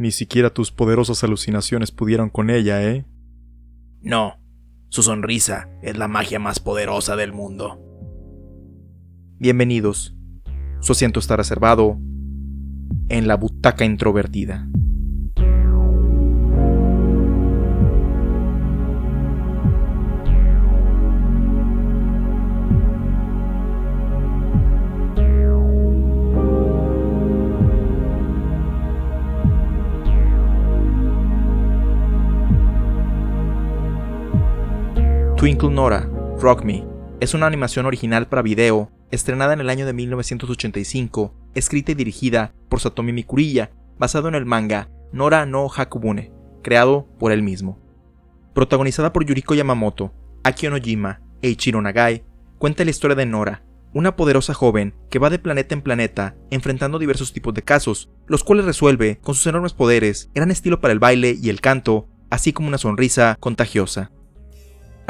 Ni siquiera tus poderosas alucinaciones pudieron con ella, ¿eh? No, su sonrisa es la magia más poderosa del mundo. Bienvenidos. Su asiento está reservado en la butaca introvertida. Nora, Rock Me, es una animación original para video, estrenada en el año de 1985, escrita y dirigida por Satomi Mikuriya, basado en el manga Nora no Hakubune, creado por él mismo. Protagonizada por Yuriko Yamamoto, Akio Nojima e Ichiro Nagai, cuenta la historia de Nora, una poderosa joven que va de planeta en planeta enfrentando diversos tipos de casos, los cuales resuelve con sus enormes poderes, gran estilo para el baile y el canto, así como una sonrisa contagiosa.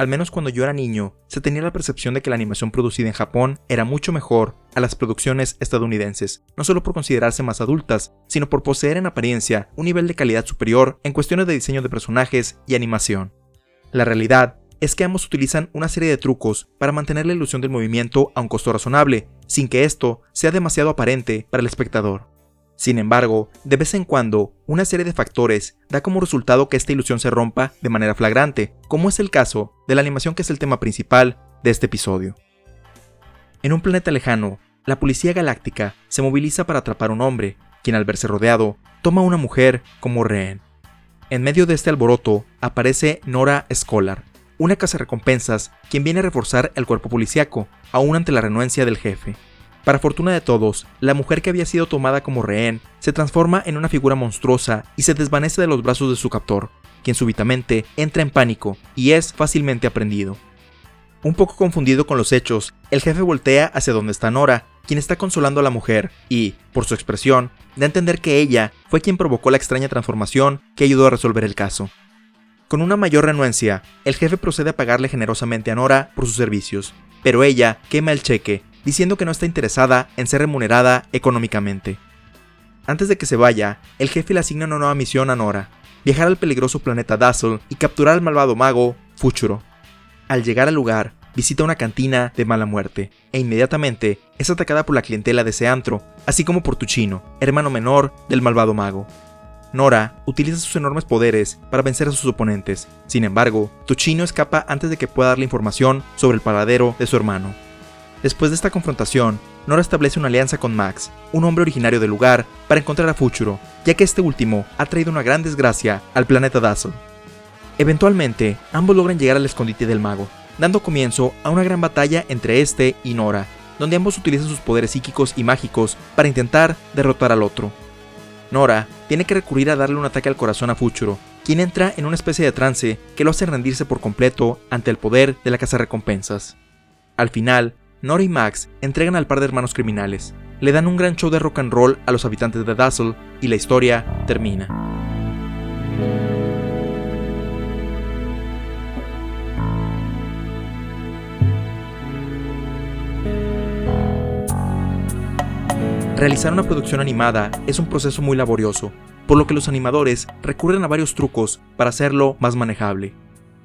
Al menos cuando yo era niño, se tenía la percepción de que la animación producida en Japón era mucho mejor a las producciones estadounidenses, no solo por considerarse más adultas, sino por poseer en apariencia un nivel de calidad superior en cuestiones de diseño de personajes y animación. La realidad es que ambos utilizan una serie de trucos para mantener la ilusión del movimiento a un costo razonable, sin que esto sea demasiado aparente para el espectador. Sin embargo, de vez en cuando, una serie de factores da como resultado que esta ilusión se rompa de manera flagrante, como es el caso de la animación que es el tema principal de este episodio. En un planeta lejano, la policía galáctica se moviliza para atrapar a un hombre, quien al verse rodeado, toma a una mujer como rehén. En medio de este alboroto aparece Nora Scholar, una recompensas quien viene a reforzar el cuerpo policíaco, aún ante la renuencia del jefe. Para fortuna de todos, la mujer que había sido tomada como rehén se transforma en una figura monstruosa y se desvanece de los brazos de su captor, quien súbitamente entra en pánico y es fácilmente aprendido. Un poco confundido con los hechos, el jefe voltea hacia donde está Nora, quien está consolando a la mujer, y, por su expresión, da a entender que ella fue quien provocó la extraña transformación que ayudó a resolver el caso. Con una mayor renuencia, el jefe procede a pagarle generosamente a Nora por sus servicios, pero ella quema el cheque diciendo que no está interesada en ser remunerada económicamente. Antes de que se vaya, el jefe le asigna una nueva misión a Nora, viajar al peligroso planeta Dazzle y capturar al malvado mago Fuchuro. Al llegar al lugar, visita una cantina de mala muerte, e inmediatamente es atacada por la clientela de ese antro, así como por Tuchino, hermano menor del malvado mago. Nora utiliza sus enormes poderes para vencer a sus oponentes, sin embargo, Tuchino escapa antes de que pueda darle información sobre el paradero de su hermano. Después de esta confrontación, Nora establece una alianza con Max, un hombre originario del lugar, para encontrar a Fuchuro, ya que este último ha traído una gran desgracia al planeta Dazzle. Eventualmente, ambos logran llegar al escondite del mago, dando comienzo a una gran batalla entre este y Nora, donde ambos utilizan sus poderes psíquicos y mágicos para intentar derrotar al otro. Nora tiene que recurrir a darle un ataque al corazón a Fuchuro, quien entra en una especie de trance que lo hace rendirse por completo ante el poder de la casa recompensas. Al final, Nora y Max entregan al par de hermanos criminales, le dan un gran show de rock and roll a los habitantes de Dazzle y la historia termina. Realizar una producción animada es un proceso muy laborioso, por lo que los animadores recurren a varios trucos para hacerlo más manejable.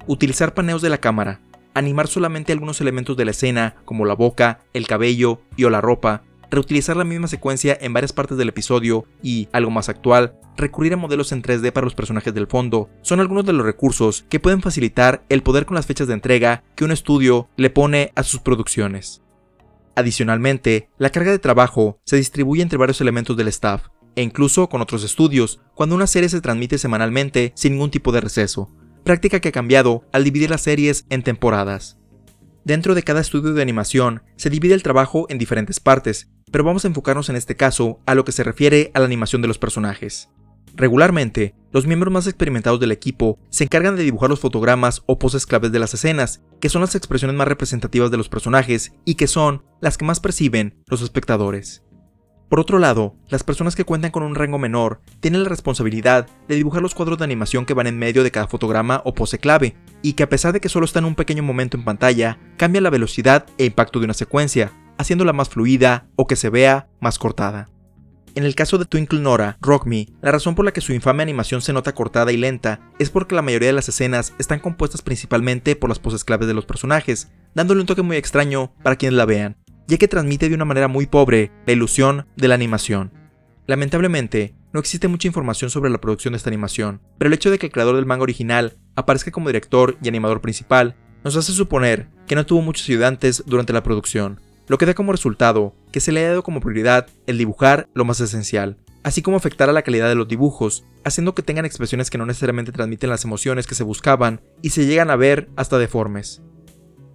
Utilizar paneos de la cámara, animar solamente algunos elementos de la escena, como la boca, el cabello y o la ropa, reutilizar la misma secuencia en varias partes del episodio y, algo más actual, recurrir a modelos en 3D para los personajes del fondo, son algunos de los recursos que pueden facilitar el poder con las fechas de entrega que un estudio le pone a sus producciones. Adicionalmente, la carga de trabajo se distribuye entre varios elementos del staff, e incluso con otros estudios, cuando una serie se transmite semanalmente sin ningún tipo de receso, práctica que ha cambiado al dividir las series en temporadas. Dentro de cada estudio de animación se divide el trabajo en diferentes partes, pero vamos a enfocarnos en este caso a lo que se refiere a la animación de los personajes. Regularmente, los miembros más experimentados del equipo se encargan de dibujar los fotogramas o poses claves de las escenas, que son las expresiones más representativas de los personajes y que son las que más perciben los espectadores. Por otro lado, las personas que cuentan con un rango menor tienen la responsabilidad de dibujar los cuadros de animación que van en medio de cada fotograma o pose clave, y que a pesar de que solo están un pequeño momento en pantalla, cambia la velocidad e impacto de una secuencia, haciéndola más fluida o que se vea más cortada. En el caso de Twinkle Nora, Rock Me, la razón por la que su infame animación se nota cortada y lenta es porque la mayoría de las escenas están compuestas principalmente por las poses claves de los personajes, dándole un toque muy extraño para quienes la vean, ya que transmite de una manera muy pobre la ilusión de la animación. Lamentablemente, no existe mucha información sobre la producción de esta animación, pero el hecho de que el creador del manga original aparezca como director y animador principal nos hace suponer que no tuvo muchos ayudantes durante la producción, lo que da como resultado que se le haya dado como prioridad el dibujar lo más esencial, así como afectar a la calidad de los dibujos, haciendo que tengan expresiones que no necesariamente transmiten las emociones que se buscaban y se llegan a ver hasta deformes.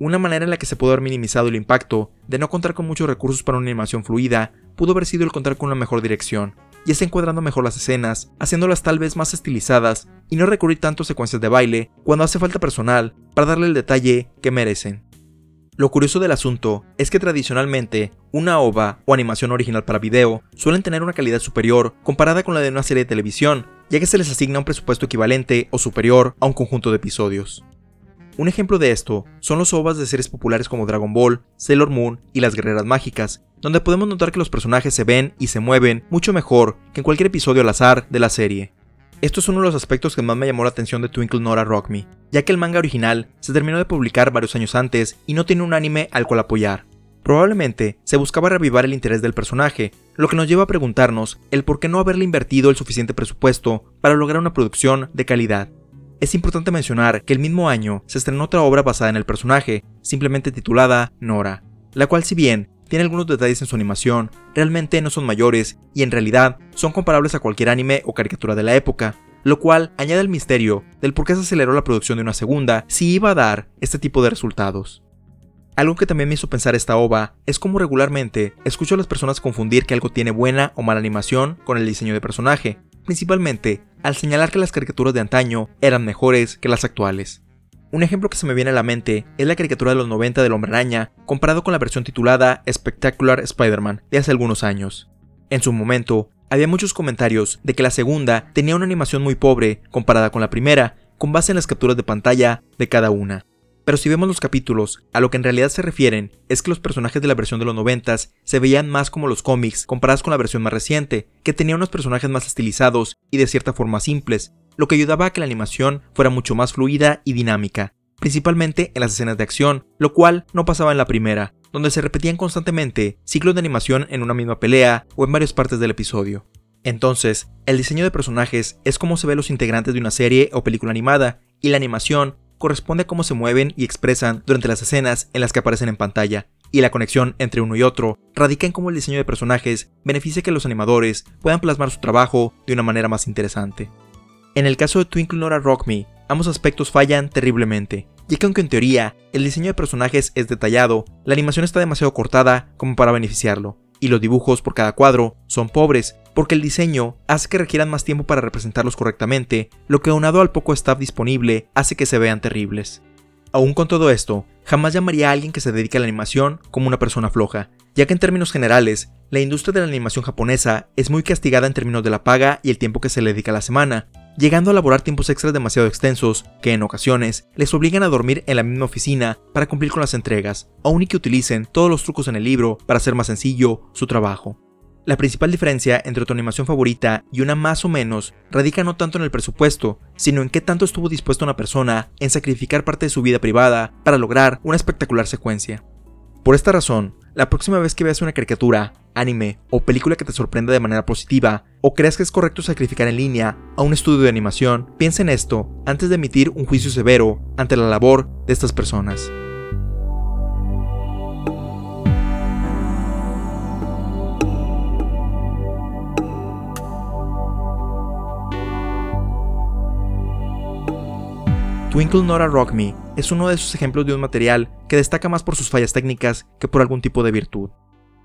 Una manera en la que se pudo haber minimizado el impacto de no contar con muchos recursos para una animación fluida pudo haber sido el contar con una mejor dirección, y es encuadrando mejor las escenas, haciéndolas tal vez más estilizadas y no recurrir tanto a secuencias de baile cuando hace falta personal para darle el detalle que merecen. Lo curioso del asunto es que tradicionalmente una OVA o animación original para video suelen tener una calidad superior comparada con la de una serie de televisión, ya que se les asigna un presupuesto equivalente o superior a un conjunto de episodios. Un ejemplo de esto son los OVAs de series populares como Dragon Ball, Sailor Moon y Las Guerreras Mágicas, donde podemos notar que los personajes se ven y se mueven mucho mejor que en cualquier episodio al azar de la serie. Esto es uno de los aspectos que más me llamó la atención de Twinkle Nora Rock Me, ya que el manga original se terminó de publicar varios años antes y no tiene un anime al cual apoyar. Probablemente se buscaba revivar el interés del personaje, lo que nos lleva a preguntarnos el por qué no haberle invertido el suficiente presupuesto para lograr una producción de calidad. Es importante mencionar que el mismo año se estrenó otra obra basada en el personaje, simplemente titulada Nora, la cual si bien tiene algunos detalles en su animación, realmente no son mayores y en realidad son comparables a cualquier anime o caricatura de la época, lo cual añade el misterio del por qué se aceleró la producción de una segunda si iba a dar este tipo de resultados. Algo que también me hizo pensar esta ova es cómo regularmente escucho a las personas confundir que algo tiene buena o mala animación con el diseño de personaje, principalmente al señalar que las caricaturas de antaño eran mejores que las actuales. Un ejemplo que se me viene a la mente es la caricatura de los 90 del Hombre Araña, comparado con la versión titulada Spectacular Spider-Man de hace algunos años. En su momento, había muchos comentarios de que la segunda tenía una animación muy pobre comparada con la primera, con base en las capturas de pantalla de cada una. Pero si vemos los capítulos, a lo que en realidad se refieren es que los personajes de la versión de los 90 se veían más como los cómics comparados con la versión más reciente, que tenía unos personajes más estilizados y de cierta forma simples, lo que ayudaba a que la animación fuera mucho más fluida y dinámica, principalmente en las escenas de acción, lo cual no pasaba en la primera, donde se repetían constantemente ciclos de animación en una misma pelea o en varias partes del episodio. Entonces, el diseño de personajes es como se ve los integrantes de una serie o película animada, y la animación corresponde a cómo se mueven y expresan durante las escenas en las que aparecen en pantalla, y la conexión entre uno y otro radica en cómo el diseño de personajes beneficia que los animadores puedan plasmar su trabajo de una manera más interesante. En el caso de Twinkle Nora Rock Me, ambos aspectos fallan terriblemente, ya que aunque en teoría el diseño de personajes es detallado, la animación está demasiado cortada como para beneficiarlo, y los dibujos por cada cuadro son pobres, porque el diseño hace que requieran más tiempo para representarlos correctamente, lo que aunado al poco staff disponible hace que se vean terribles. Aún con todo esto, jamás llamaría a alguien que se dedique a la animación como una persona floja, ya que en términos generales, la industria de la animación japonesa es muy castigada en términos de la paga y el tiempo que se le dedica a la semana, llegando a elaborar tiempos extras demasiado extensos que en ocasiones les obligan a dormir en la misma oficina para cumplir con las entregas, aun y que utilicen todos los trucos en el libro para hacer más sencillo su trabajo. La principal diferencia entre tu animación favorita y una más o menos radica no tanto en el presupuesto, sino en qué tanto estuvo dispuesta una persona en sacrificar parte de su vida privada para lograr una espectacular secuencia. Por esta razón, la próxima vez que veas una caricatura, anime o película que te sorprenda de manera positiva, o creas que es correcto sacrificar en línea a un estudio de animación, piensa en esto antes de emitir un juicio severo ante la labor de estas personas. Twinkle Nora Rock Me es uno de esos ejemplos de un material que destaca más por sus fallas técnicas que por algún tipo de virtud.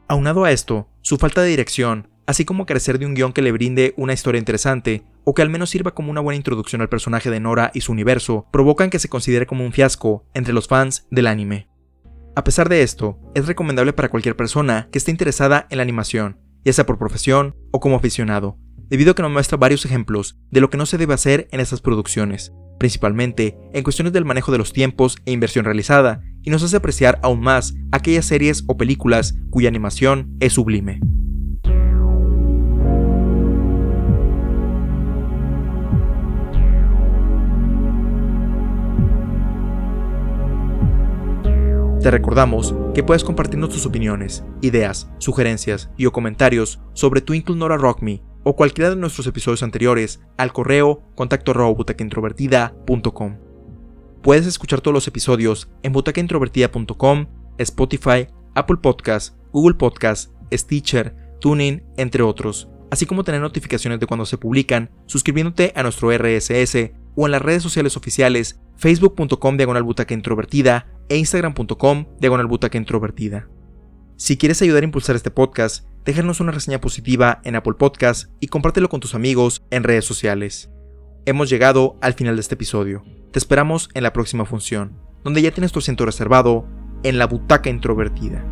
Aunado a esto, su falta de dirección, así como carecer de un guion que le brinde una historia interesante, o que al menos sirva como una buena introducción al personaje de Nora y su universo, provocan que se considere como un fiasco entre los fans del anime. A pesar de esto, es recomendable para cualquier persona que esté interesada en la animación, ya sea por profesión o como aficionado, debido a que nos muestra varios ejemplos de lo que no se debe hacer en estas producciones, principalmente en cuestiones del manejo de los tiempos e inversión realizada, y nos hace apreciar aún más aquellas series o películas cuya animación es sublime. Te recordamos que puedes compartirnos tus opiniones, ideas, sugerencias y o comentarios sobre Twinkle Nora Rock Me o cualquiera de nuestros episodios anteriores al correo contacto Puedes escuchar todos los episodios en butacaintrovertida.com, Spotify, Apple Podcasts, Google Podcasts, Stitcher, Tuning, entre otros, así como tener notificaciones de cuando se publican suscribiéndote a nuestro RSS o en las redes sociales oficiales facebook.com diagonal e instagram.com diagonal. Si quieres ayudar a impulsar este podcast, déjanos una reseña positiva en Apple Podcasts y compártelo con tus amigos en redes sociales. Hemos llegado al final de este episodio. Te esperamos en la próxima función, donde ya tienes tu asiento reservado en la butaca introvertida.